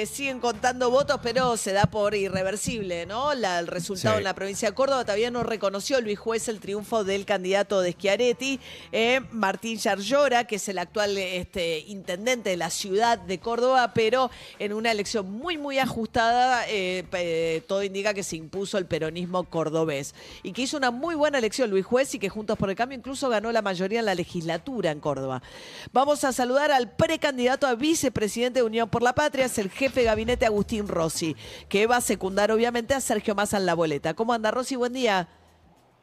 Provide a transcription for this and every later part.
Eh, eh, siguen contando votos, pero se da por irreversible, ¿no? La- el resultado Sí. en la provincia de Córdoba todavía no reconoció Luis Juez el triunfo del candidato de Schiaretti, eh, Martín Yarlora, que es el actual este, intendente de la ciudad de Córdoba, pero en una elección muy, muy ajustada, eh, pe- todo indica que se impuso el peronismo cordobés y que hizo una muy buena elección Luis Juez y que Juntos por el Cambio incluso ganó la mayoría en la legislatura en Córdoba. Vamos a saludar al precandidato a vicepresidente de Unión por la Patria, es el jefe de gabinete Agustín Rossi, que va a secundar obviamente a Sergio Massa en la boleta. ¿Cómo anda Rossi? Buen día.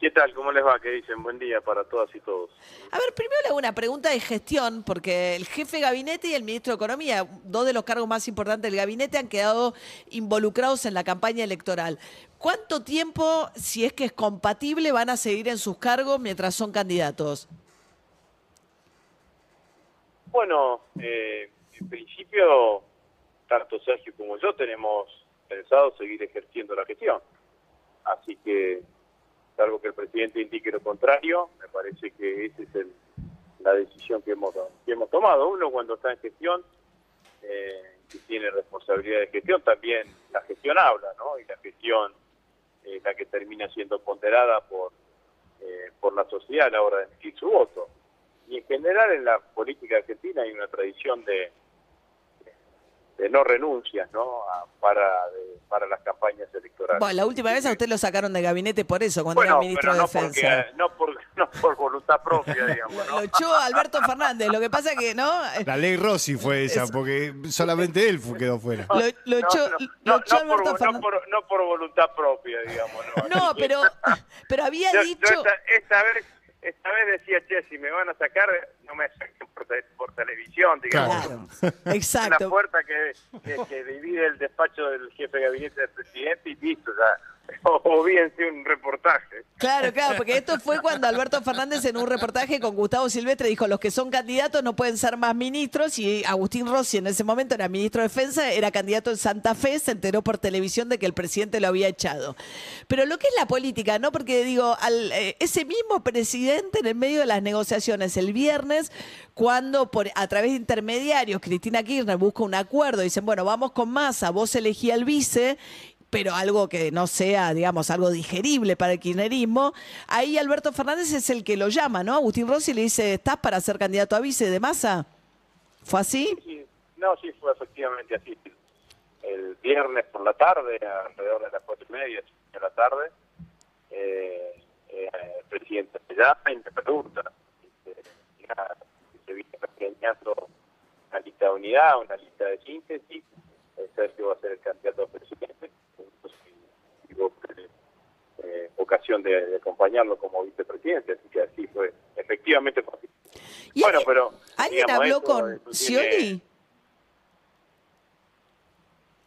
¿Qué tal? ¿Cómo les va? ¿Qué dicen? Buen día para todas y todos. A ver, primero le hago una pregunta de gestión, porque el jefe de gabinete y el ministro de Economía, dos de los cargos más importantes del gabinete, han quedado involucrados en la campaña electoral. ¿Cuánto tiempo, si es que es compatible, van a seguir en sus cargos mientras son candidatos? Bueno, eh, en principio, tanto Sergio como yo tenemos pensado seguir ejerciendo la gestión. Así que, salvo que el presidente indique lo contrario, me parece que esa es el- la decisión que hemos, que hemos tomado. Uno cuando está en gestión, eh, que tiene responsabilidad de gestión, también la gestión habla, ¿no? Y la gestión es la que termina siendo ponderada por, eh, por la sociedad a la hora de emitir su voto. Y en general en la política argentina hay una tradición de, de no renuncias, ¿no? A- para, de- para las campañas electorales. Bueno, la última vez a usted lo sacaron de gabinete por eso, cuando era Bueno, ministro pero de no, Defensa. porque, no, por, no por voluntad propia, digamos, Lo, ¿no? lo echó Alberto Fernández, lo que pasa que, ¿no? La ley Rossi fue esa, porque solamente él quedó fuera. Lo, lo echó, no, lo no, echó no por, Alberto no Fernández. por- no por voluntad propia, digamos. No, pero, pero había Yo- yo dicho... esta, esta vez esta vez decía, che, si me van a sacar, no me saquen por, te- por televisión, digamos. Claro, Una exacto. puerta que, que, que divide el despacho del jefe de gabinete del presidente y listo, ya. O, o víense un reportaje. Claro, claro, porque esto fue cuando Alberto Fernández en un reportaje con Gustavo Silvestre dijo, los que son candidatos no pueden ser más ministros y Agustín Rossi en ese momento era ministro de Defensa, era candidato en Santa Fe, se enteró por televisión de que el presidente lo había echado. Pero lo que es la política, ¿no? Porque digo, al, eh, ese mismo presidente en el medio de las negociaciones el viernes, cuando por, a través de intermediarios Cristina Kirchner busca un acuerdo, dicen, bueno, vamos con masa, vos elegí al vice pero algo que no sea, digamos, algo digerible para el kirchnerismo, ahí Alberto Fernández es el que lo llama, ¿no? Agustín Rossi le dice, ¿estás para ser candidato a vice de masa? ¿Fue así? Sí, no, sí, fue efectivamente así. El viernes por la tarde, alrededor de las cuatro y media de la tarde, eh, eh, el presidente me llama y me pregunta dice, "Mira, si se viene planeando una lista de unidad, una lista de síntesis, eh, Sergio va a ser el candidato a presidente. Entonces, digo, eh, ocasión de, de acompañarlo como vicepresidente, así que así fue, efectivamente fue así. ¿Y Bueno, alguien- pero, ¿Alguien digamos, habló con Scioli?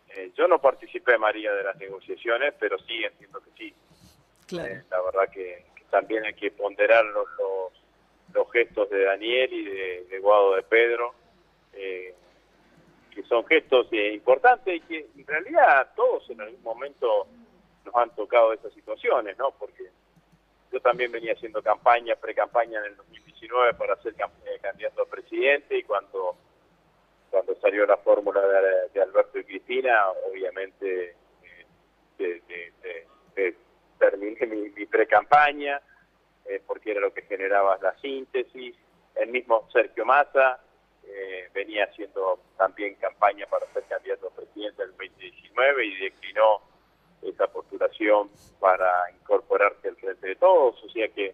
Eh, yo no participé, María, de las negociaciones, pero sí entiendo que sí. Eh, la verdad que, que también hay que ponderar los, los, los gestos de Daniel y de, de Guado de Pedro, eh, que son gestos eh, importantes y que en realidad todos en algún momento nos han tocado esas situaciones, ¿no? Porque yo también venía haciendo campaña, pre-campaña en el 2019 para ser eh, candidato a presidente y cuando cuando salió la fórmula de, Alberto y Cristina, obviamente eh, de- terminé mi, mi pre-campaña, eh, porque era lo que generaba la síntesis. El mismo Sergio Massa eh, venía haciendo también campaña para ser candidato a presidente en el 2019 y declinó esa postulación para incorporarse al frente de todos. O sea que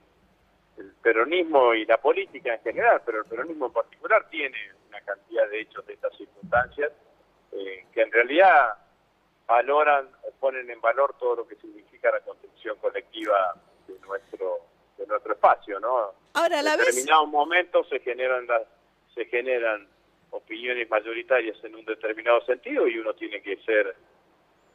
el peronismo y la política en general, pero el peronismo en particular tiene una cantidad de hechos de estas circunstancias eh, que en realidad valoran o ponen en valor todo lo que significa la construcción colectiva de nuestro de nuestro espacio, ¿no? Ahora, a la en vez... determinados momentos se generan las se generan opiniones mayoritarias en un determinado sentido y uno tiene que ser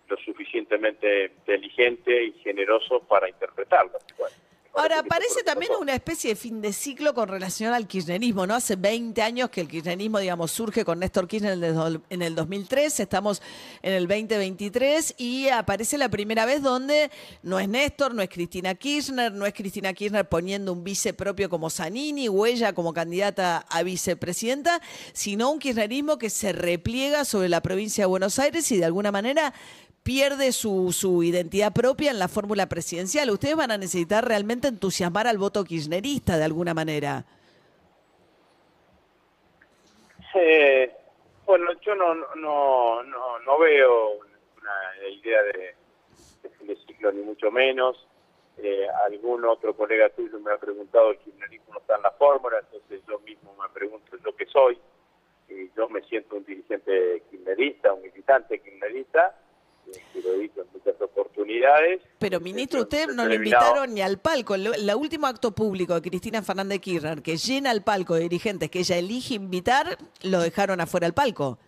lo suficientemente inteligente y generoso para interpretarlas. Bueno, Ahora, parece también una especie de fin de ciclo con relación al kirchnerismo, ¿no? Hace 20 años que el kirchnerismo, digamos, surge con Néstor Kirchner en el 2003, estamos en el 2023 y aparece la primera vez donde no es Néstor, no es Cristina Kirchner, no es Cristina Kirchner poniendo un vice propio como Zanini o ella como candidata a vicepresidenta, sino un kirchnerismo que se repliega sobre la provincia de Buenos Aires y de alguna manera pierde su, su identidad propia en la fórmula presidencial. Ustedes van a necesitar realmente entusiasmar al voto kirchnerista de alguna manera. Eh, bueno, yo no, no, no, no veo una idea de, de ciclo ni mucho menos. Eh, algún otro colega tuyo me ha preguntado, el kirchnerismo no está en la fórmula, entonces yo mismo me pregunto yo qué soy. Y yo me siento un dirigente kirchnerista, un militante kirchnerista, que lo he dicho en muchas oportunidades. Pero ministro, usted no lo invitaron ni al palco. El último acto público de Cristina Fernández Kirchner, que llena el palco de dirigentes que ella elige invitar, lo dejaron afuera del palco.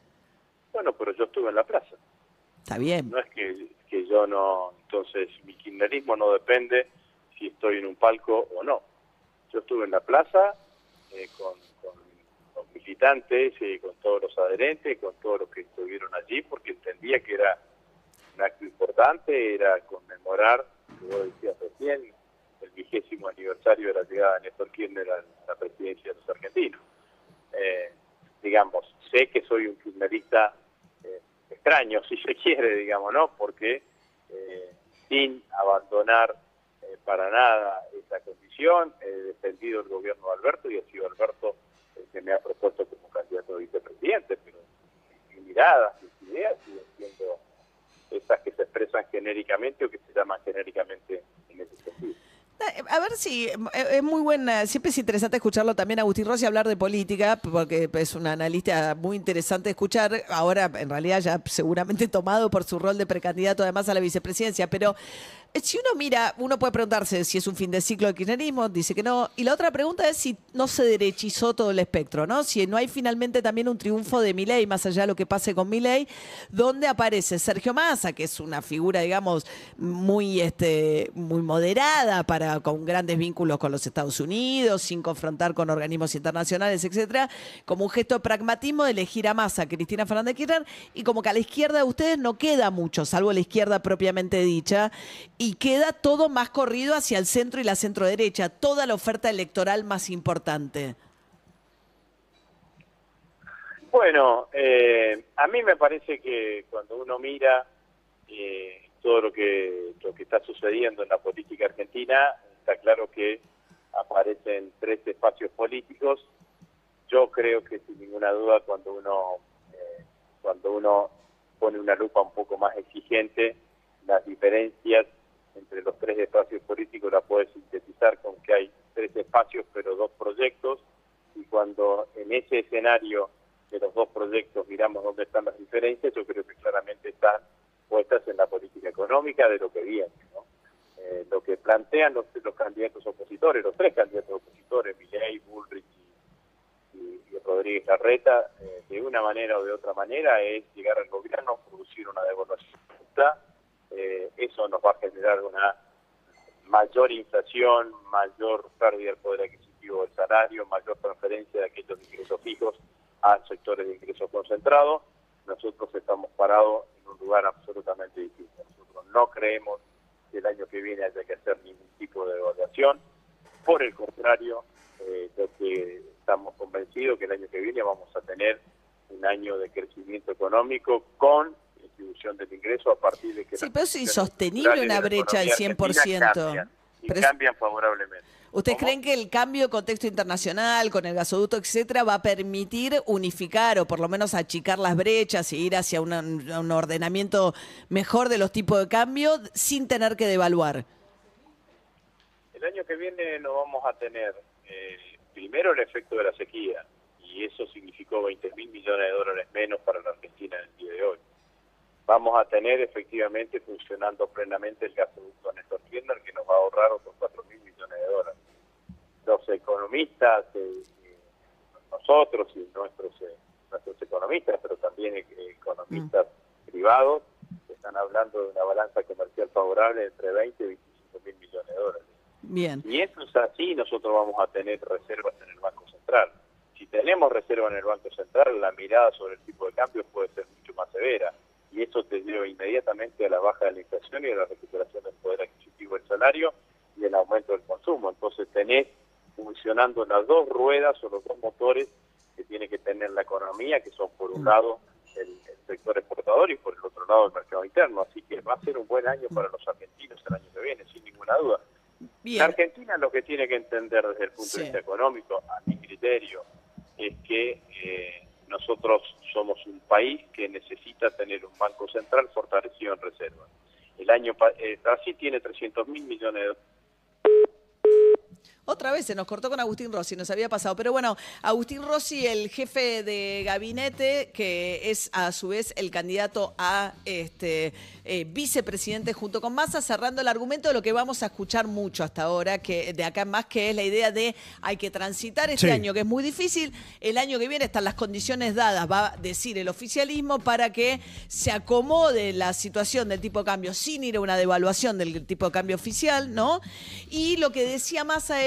Bueno, pero yo estuve en la plaza. Está bien. No es que, que yo no... Entonces, mi kirchnerismo no depende si estoy en un palco o no. Yo estuve en la plaza eh, con, con, militantes, y con todos los adherentes, con todos los que estuvieron allí, porque entendía que era un acto importante era conmemorar, como decías recién, el vigésimo aniversario de la llegada de Néstor Kirchner a la presidencia de los argentinos. Eh, digamos, sé que soy un kirchnerista eh, extraño, si se quiere, digamos, ¿no? Porque eh, sin abandonar para nada esa condición, he defendido el gobierno de Alberto y ha sido Alberto el que me ha propuesto como candidato a vicepresidente, pero mi mirada, mis ideas siguen siendo esas que se expresan genéricamente o que se llaman genéricamente en ese sentido. Eh, a ver si eh, es muy buena, siempre es interesante escucharlo también a Agustín Rossi hablar de política, porque es un analista muy interesante escuchar, ahora en realidad ya seguramente tomado por su rol de precandidato además a la vicepresidencia, pero si uno mira, uno puede preguntarse si es un fin de ciclo de kirchnerismo, dice que no. Y la otra pregunta es si no se derechizó todo el espectro, ¿no? Si no hay finalmente también un triunfo de Milei, más allá de lo que pase con Milei, donde aparece Sergio Massa, que es una figura, digamos, muy, este, muy moderada, para, con grandes vínculos con los Estados Unidos, sin confrontar con organismos internacionales, etcétera, como un gesto de pragmatismo de elegir a Massa, Cristina Fernández Kirchner, y como que a la izquierda de ustedes no queda mucho, salvo la izquierda propiamente dicha queda todo más corrido hacia el centro y la centro derecha, toda la oferta electoral más importante. Bueno, eh, a mí me parece que cuando uno mira eh, todo lo que, lo que está sucediendo en la política argentina, está claro que aparecen tres espacios políticos. Yo creo que sin ninguna duda cuando uno eh, cuando uno pone una lupa un poco más exigente, las diferencias entre los tres espacios políticos la puede sintetizar con que hay tres espacios pero dos proyectos y cuando en ese escenario de los dos proyectos miramos dónde están las diferencias, yo creo que claramente están puestas en la política económica de lo que viene. Eh, lo que plantean los, los, candidatos opositores, los tres candidatos opositores, Milley, Bullrich y, Rodríguez Larreta, eh, de una manera o de otra manera es llegar al gobierno, producir una devaluación eh, nos va a generar una mayor inflación, mayor pérdida del poder adquisitivo del salario, mayor transferencia de aquellos ingresos fijos a sectores de ingresos concentrados. Nosotros estamos parados en un lugar absolutamente distinto. Nosotros no creemos que el año que viene haya que hacer ningún tipo de evaluación. Por el contrario, eh, que estamos convencidos que el año que viene vamos a tener un año de crecimiento económico con distribución del ingreso a partir de que... Sí, pero es insostenible una brecha del 100%. Cambian, y cambian favorablemente. ¿Ustedes creen que el cambio de contexto internacional, con el gasoducto, etcétera, va a permitir unificar o por lo menos achicar las brechas y ir hacia un ordenamiento mejor de los tipos de cambio sin tener que devaluar? El año que viene no vamos a tener eh, primero el efecto de la sequía y eso significó 20 mil millones de dólares menos para la Argentina en el día de hoy vamos a tener efectivamente funcionando plenamente el gasoducto Néstor Kirchner que nos va a ahorrar otros 4 mil millones de dólares. Los economistas, eh, nosotros y nuestros, eh, nuestros economistas, pero también economistas mm. privados, están hablando de una balanza comercial favorable entre 20 y 25 mil millones de dólares. Bien. Y eso es así, nosotros vamos a tener reservas en el Banco Central. Si tenemos reservas en el Banco Central, la mirada sobre el tipo de cambio puede ser mucho más severa. Y eso te lleva inmediatamente a la baja de la inflación y a la recuperación del poder adquisitivo del salario y el aumento del consumo. Entonces tenés funcionando las dos ruedas o los dos motores que tiene que tener la economía, que son por un Mm. lado el, el sector exportador y por el otro lado el mercado interno. Así que va a ser un buen año para los argentinos el año que viene, sin ninguna duda. La. Argentina lo que tiene que entender desde el punto Sí. de vista económico, a mi criterio, es que eh, nosotros somos un país que necesita tener un banco central fortalecido en reservas. El año eh, Brasil tiene 300 mil millones de Otra vez se nos cortó con Agustín Rossi, nos había pasado. Pero bueno, Agustín Rossi, el jefe de gabinete, que es a su vez el candidato a este eh, vicepresidente junto con Massa, cerrando el argumento de lo que vamos a escuchar mucho hasta ahora, que de acá en más, que es la idea de hay que transitar este Sí. año, que es muy difícil. El año que viene están las condiciones dadas, va a decir el oficialismo, para que se acomode la situación del tipo de cambio sin ir a una devaluación del tipo de cambio oficial, ¿no? Y lo que decía Massa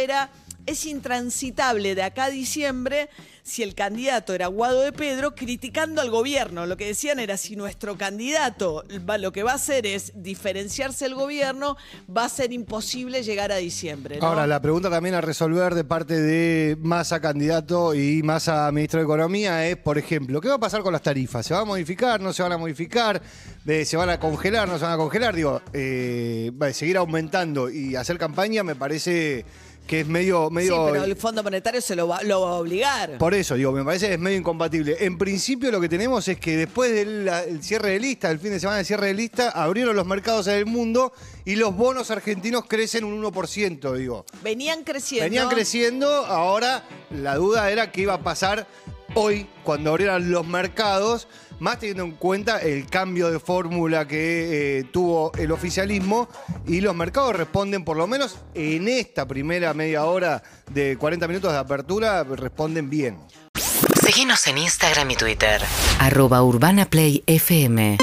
es intransitable de acá a diciembre si el candidato era Guado de Pedro criticando al gobierno. Lo que decían era, si nuestro candidato lo que va a hacer es diferenciarse del gobierno, va a ser imposible llegar a diciembre. Ahora, la pregunta también a resolver de parte de Massa candidato y Massa ministro de Economía es, por ejemplo, ¿qué va a pasar con las tarifas? ¿Se va a modificar? ¿No se van a modificar? Eh, ¿Se van a congelar? ¿No se van a congelar? Digo, eh, seguir aumentando y hacer campaña me parece que es medio... Sí, medio pero el Fondo Monetario se lo va, lo va a obligar. Por eso, digo, me parece que es medio incompatible. En principio lo que tenemos es que después del la- el cierre de lista, el fin de semana del cierre de lista, abrieron los mercados en el mundo y los bonos argentinos crecen un 1%, digo. Venían creciendo. Venían creciendo, ahora la duda era qué iba a pasar hoy cuando abrieran los mercados, más teniendo en cuenta el cambio de fórmula que eh, tuvo el oficialismo y los mercados responden, por lo menos en esta primera media hora de 40 minutos de apertura, responden bien. Seguinos en Instagram y Twitter. arroba urbanaplayfm